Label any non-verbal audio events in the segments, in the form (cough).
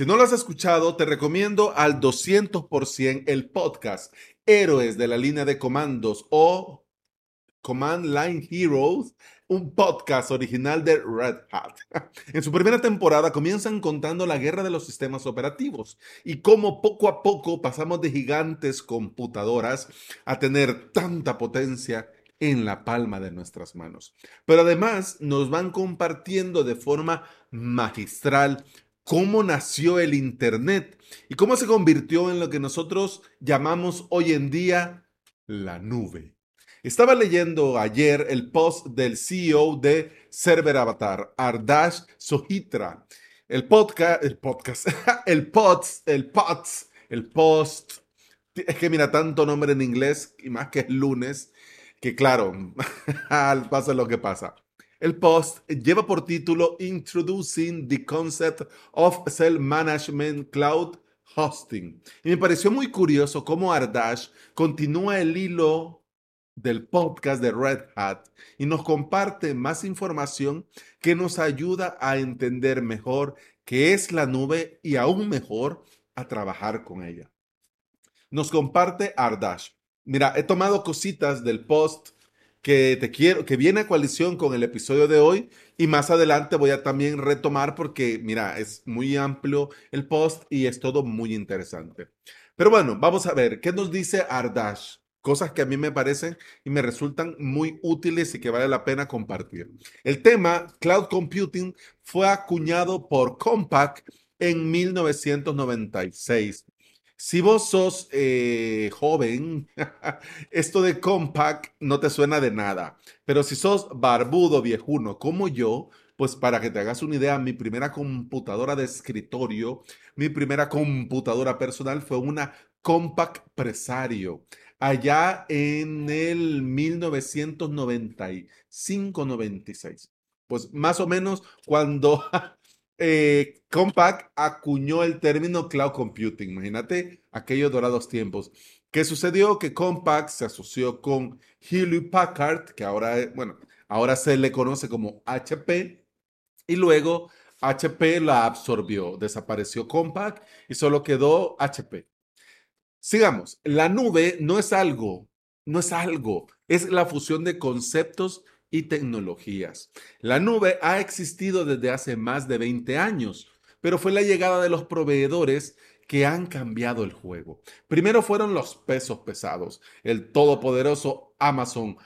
Si no lo has escuchado, te recomiendo al 200% el podcast Héroes de la línea de comandos o Command Line Heroes, un podcast original de Red Hat. (laughs) En su primera temporada comienzan contando la guerra de los sistemas operativos y cómo poco a poco pasamos de gigantes computadoras a tener tanta potencia en la palma de nuestras manos. Pero además nos van compartiendo de forma magistral cómo nació el Internet y cómo se convirtió en lo que nosotros llamamos hoy en día la nube. Estaba leyendo ayer el post del CEO de Server Avatar, Ardash Sohitra. El podcast, el podcast, (laughs) el pods, el pods, el post. Es que mira, tanto nombre en inglés y más que es lunes, que claro, (laughs) pasa lo que pasa. El post lleva por título Introducing the Concept of Self-Management Cloud Hosting. Y me pareció muy curioso cómo Ardash continúa el hilo del podcast de Red Hat y nos comparte más información que nos ayuda a entender mejor qué es la nube y aún mejor a trabajar con ella. Nos comparte Ardash. Mira, he tomado cositas del post que te quiero, que viene a coalición con el episodio de hoy y más adelante voy a también retomar porque, mira, es muy amplio el post y es todo muy interesante. Pero bueno, vamos a ver, ¿qué nos dice Ardash? cosas que a mí me parecen y me resultan muy útiles y que vale la pena compartir. El tema Cloud Computing fue acuñado por Compaq en 1996. Si vos sos eh, joven, (laughs) esto de Compaq no te suena de nada, pero si sos barbudo, viejuno como yo, pues para que te hagas una idea, mi primera computadora de escritorio, mi primera computadora personal fue una Compaq Presario allá en el 1995-96. Pues más o menos cuando (laughs) eh, Compaq acuñó el término cloud computing. Imagínate aquellos dorados tiempos. ¿Qué sucedió? Que Compaq se asoció con Hewlett Packard, que ahora, bueno, ahora se le conoce como HP, y luego HP la absorbió, desapareció Compaq y solo quedó HP. Sigamos, la nube no es algo, no es algo, es la fusión de conceptos y tecnologías. La nube ha existido desde hace más de 20 años, pero fue la llegada de los proveedores que han cambiado el juego. Primero fueron los pesos pesados, el todopoderoso Amazon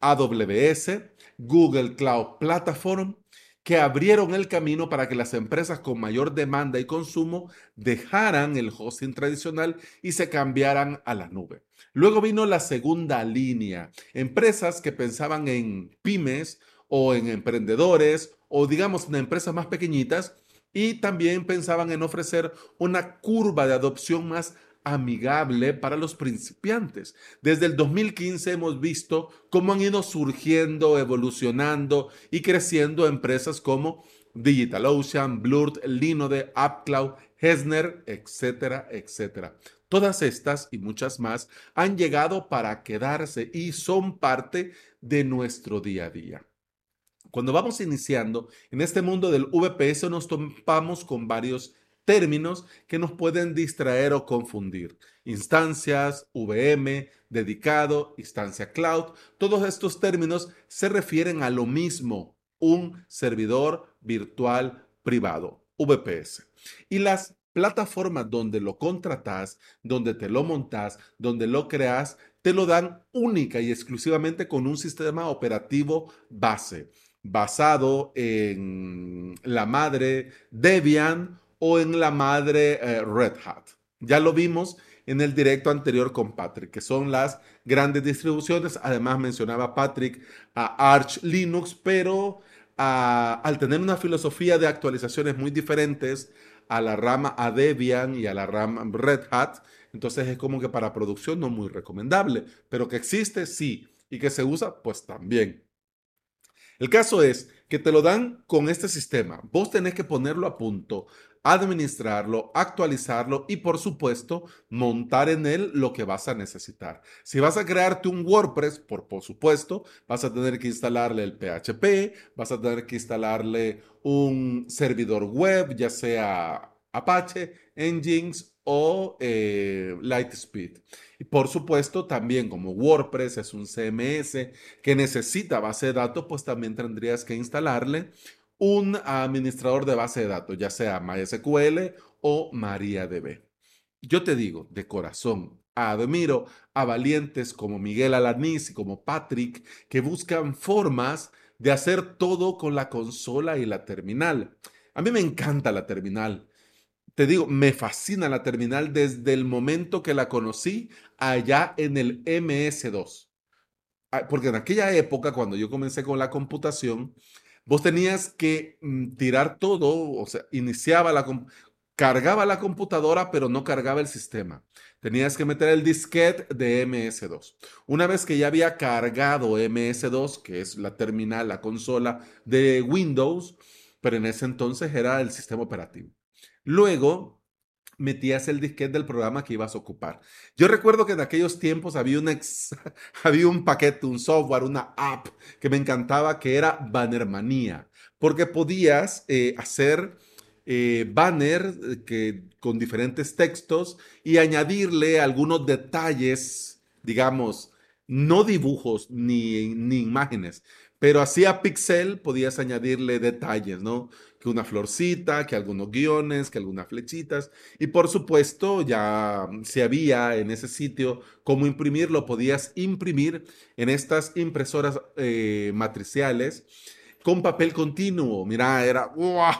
AWS, Google Cloud Platform, que abrieron el camino para que las empresas con mayor demanda y consumo dejaran el hosting tradicional y se cambiaran a la nube. Luego vino la segunda línea, empresas que pensaban en pymes o en emprendedores o digamos en empresas más pequeñitas y también pensaban en ofrecer una curva de adopción más amigable para los principiantes. Desde el 2015 hemos visto cómo han ido surgiendo, evolucionando y creciendo empresas como DigitalOcean, Blurt, Linode, AppCloud, Hesner, etcétera, etcétera. Todas estas y muchas más han llegado para quedarse y son parte de nuestro día a día. Cuando vamos iniciando en este mundo del VPS nos topamos con varios términos que nos pueden distraer o confundir. Instancias, VM, dedicado, instancia cloud, todos estos términos se refieren a lo mismo, un servidor virtual privado, VPS. Y las plataformas donde lo contratas, donde te lo montas, donde lo creas, te lo dan única y exclusivamente con un sistema operativo base, basado en la madre Debian o en la madre eh, Red Hat. Ya lo vimos en el directo anterior con Patrick, que son las grandes distribuciones. Además mencionaba Patrick a Arch Linux, pero al tener una filosofía de actualizaciones muy diferentes a la rama a Debian y a la rama Red Hat, entonces es como que para producción no muy recomendable, pero que existe, sí, y que se usa, pues también. El caso es que te lo dan con este sistema. Vos tenés que ponerlo a punto, administrarlo, actualizarlo y por supuesto montar en él lo que vas a necesitar. Si vas a crearte un WordPress, por, supuesto, vas a tener que instalarle el PHP, vas a tener que instalarle un servidor web, ya sea Apache, Nginx o eh, Lightspeed. Y por supuesto, también como WordPress es un CMS que necesita base de datos, pues también tendrías que instalarle un administrador de base de datos, ya sea MySQL o MariaDB. Yo te digo de corazón, admiro a valientes como Miguel Alaniz y como Patrick que buscan formas de hacer todo con la consola y la terminal. A mí me encanta la terminal. Te digo, me fascina la terminal desde el momento que la conocí allá en el MS2. Ah, porque en aquella época, cuando yo comencé con la computación, vos tenías que mm, tirar todo, o sea, iniciaba la, cargaba la computadora, pero no cargaba el sistema. Tenías que meter el disquete de MS2. Una vez que ya había cargado MS2, que es la terminal, la consola de Windows, pero en ese entonces era el sistema operativo. Luego metías el disquete del programa que ibas a ocupar. Yo recuerdo que en aquellos tiempos había un, (laughs) había un paquete, un software, una app que me encantaba que era Bannermanía, porque podías eh, hacer eh, banner eh, que, con diferentes textos y añadirle algunos detalles, digamos, no dibujos ni, ni imágenes, pero así a Pixel podías añadirle detalles, ¿no? Que una florcita, que algunos guiones, que algunas flechitas. Y por supuesto, ya si había en ese sitio cómo imprimirlo, podías imprimir en estas impresoras eh, matriciales con papel continuo. Mira, era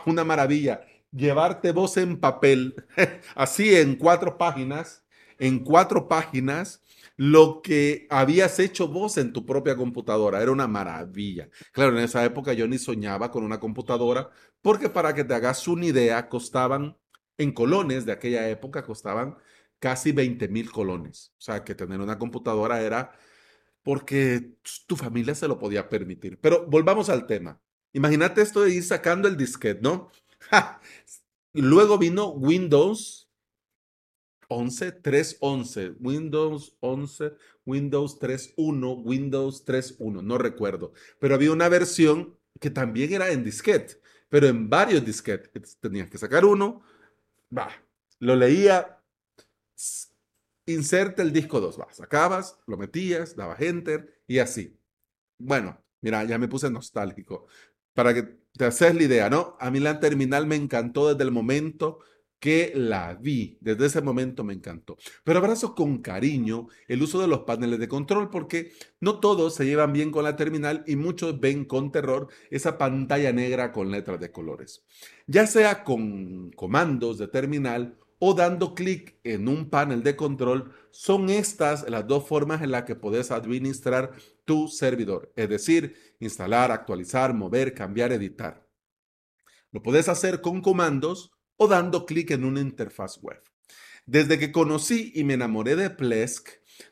una maravilla llevarte vos en papel, (laughs) así en cuatro páginas, en cuatro páginas, lo que habías hecho vos en tu propia computadora. Era una maravilla. Claro, en esa época yo ni soñaba con una computadora, porque para que te hagas una idea, costaban, en colones de aquella época, costaban casi 20 mil colones. O sea, que tener una computadora era porque tu familia se lo podía permitir. Pero volvamos al tema. Imagínate esto de ir sacando el disquete, ¿no? (laughs) Luego vino Windows 11, 3.11, Windows 11, Windows 3.1, Windows 3.1, no recuerdo. Pero había una versión que también era en disquete, pero en varios disquetes. Tenías que sacar uno, va, lo leía, inserta el disco 2, va, sacabas, lo metías, dabas enter y así. Bueno, mira, ya me puse nostálgico. Para que te haces la idea, ¿no? A mí la terminal me encantó desde el momento que la vi. Desde ese momento me encantó. Pero abrazo con cariño el uso de los paneles de control porque no todos se llevan bien con la terminal y muchos ven con terror esa pantalla negra con letras de colores. Ya sea con comandos de terminal o dando clic en un panel de control, son estas las dos formas en las que puedes administrar tu servidor, es decir, instalar, actualizar, mover, cambiar, editar. Lo puedes hacer con comandos o dando clic en una interfaz web. Desde que conocí y me enamoré de Plesk,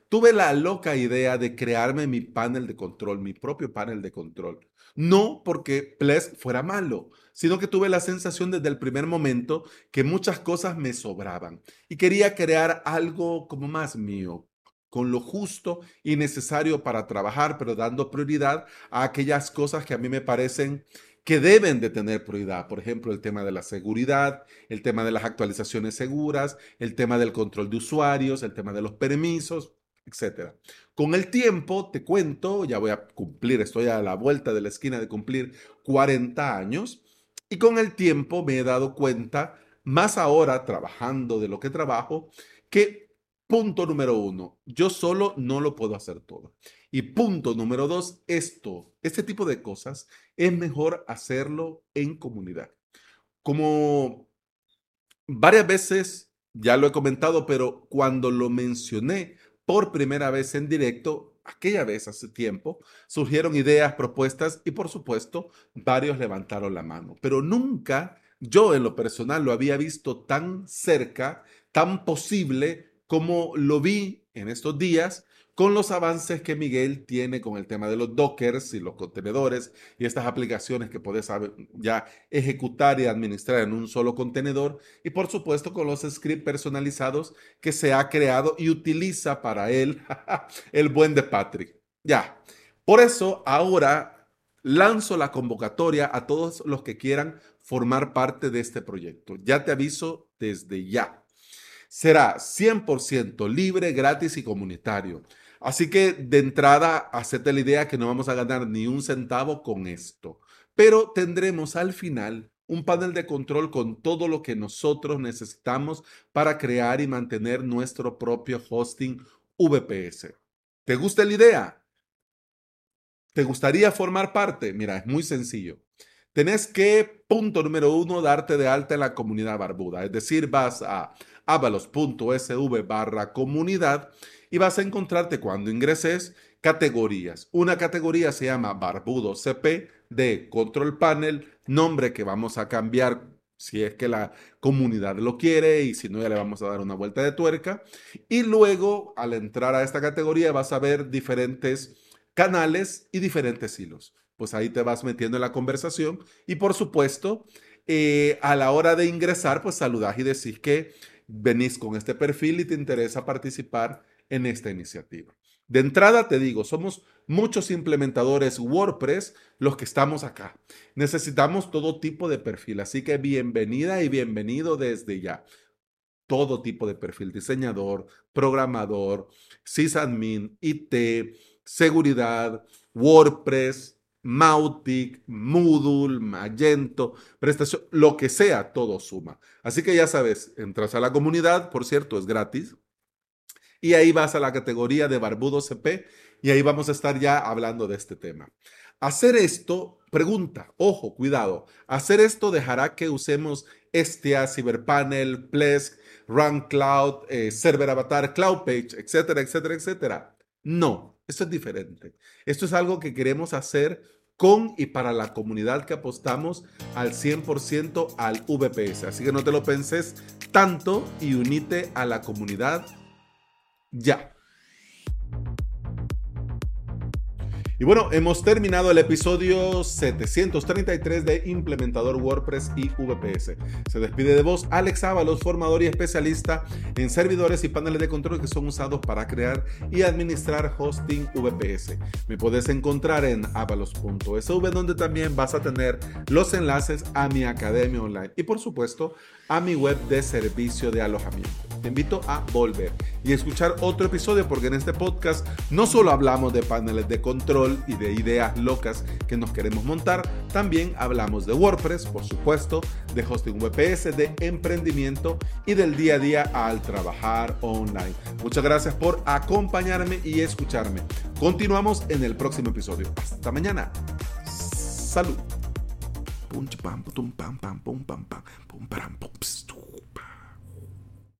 tuve la loca idea de crearme mi panel de control, mi propio panel de control. No porque Plesk fuera malo, sino que tuve la sensación desde el primer momento que muchas cosas me sobraban y quería crear algo como más mío, con lo justo y necesario para trabajar, pero dando prioridad a aquellas cosas que a mí me parecen que deben de tener prioridad. Por ejemplo, el tema de la seguridad, el tema de las actualizaciones seguras, el tema del control de usuarios, el tema de los permisos, etc. Con el tiempo, te cuento, ya voy a cumplir, estoy a la vuelta de la esquina de cumplir 40 años, y con el tiempo me he dado cuenta, más ahora trabajando de lo que trabajo, que punto número uno, yo solo no lo puedo hacer todo. Y punto número dos, esto, este tipo de cosas, es mejor hacerlo en comunidad. Como varias veces, ya lo he comentado, pero cuando lo mencioné por primera vez en directo, aquella vez hace tiempo, surgieron ideas, propuestas y por supuesto varios levantaron la mano. Pero nunca yo en lo personal lo había visto tan cerca, tan posible como lo vi en estos días con los avances que Miguel tiene con el tema de los dockers y los contenedores y estas aplicaciones que puedes ya ejecutar y administrar en un solo contenedor y por supuesto con los scripts personalizados que se ha creado y utiliza para él (laughs) el buen de Patrick. Ya, por eso ahora lanzo la convocatoria a todos los que quieran formar parte de este proyecto. Ya te aviso desde ya. Será 100% libre, gratis y comunitario. Así que de entrada, hacete la idea que no vamos a ganar ni un centavo con esto. Pero tendremos al final un panel de control con todo lo que nosotros necesitamos para crear y mantener nuestro propio hosting VPS. ¿Te gusta la idea? ¿Te gustaría formar parte? Mira, es muy sencillo. Tenés que, punto número uno, darte de alta en la comunidad barbuda. Es decir, vas a avalos.sv barra comunidad y vas a encontrarte cuando ingreses categorías. Una categoría se llama Barbudo CP de Control Panel, nombre que vamos a cambiar si es que la comunidad lo quiere y si no ya le vamos a dar una vuelta de tuerca. Y luego al entrar a esta categoría vas a ver diferentes canales y diferentes hilos. Pues ahí te vas metiendo en la conversación y por supuesto eh, a la hora de ingresar pues saludás y decís que venís con este perfil y te interesa participar en esta iniciativa. De entrada te digo, somos muchos implementadores WordPress los que estamos acá. Necesitamos todo tipo de perfil, así que bienvenida y bienvenido desde ya. Todo tipo de perfil, diseñador, programador, sysadmin, IT, seguridad, WordPress, Mautic, Moodle, Magento, prestación, lo que sea, todo suma. Así que ya sabes, entras a la comunidad, por cierto, es gratis y ahí vas a la categoría de Barbudo CP y ahí vamos a estar ya hablando de este tema. Hacer esto, pregunta, ojo, cuidado, hacer esto dejará que usemos STA, CyberPanel, Plesk, Run Cloud, eh, Server Avatar, Cloud Page, etcétera, etcétera, etcétera. No, esto es diferente. Esto es algo que queremos hacer con y para la comunidad que apostamos al 100% al VPS. Así que no te lo penses tanto y unite a la comunidad ya. Y bueno, hemos terminado el episodio 733 de Implementador WordPress y VPS. Se despide de vos Alex Ábalos, formador y especialista en servidores y paneles de control que son usados para crear y administrar hosting VPS. Me puedes encontrar en avalos.sv donde también vas a tener los enlaces a mi academia online y por supuesto a mi web de servicio de alojamiento. Te invito a volver y escuchar otro episodio porque en este podcast no solo hablamos de paneles de control y de ideas locas que nos queremos montar, también hablamos de WordPress, por supuesto, de hosting VPS, de emprendimiento y del día a día al trabajar online. Muchas gracias por acompañarme y escucharme. Continuamos en el próximo episodio. Hasta mañana. Salud. und bam, bam, bam, bam, bam, bam, bam, bam, bam, bam, bam, bam, bam, bam, bam, bam, bam, bam,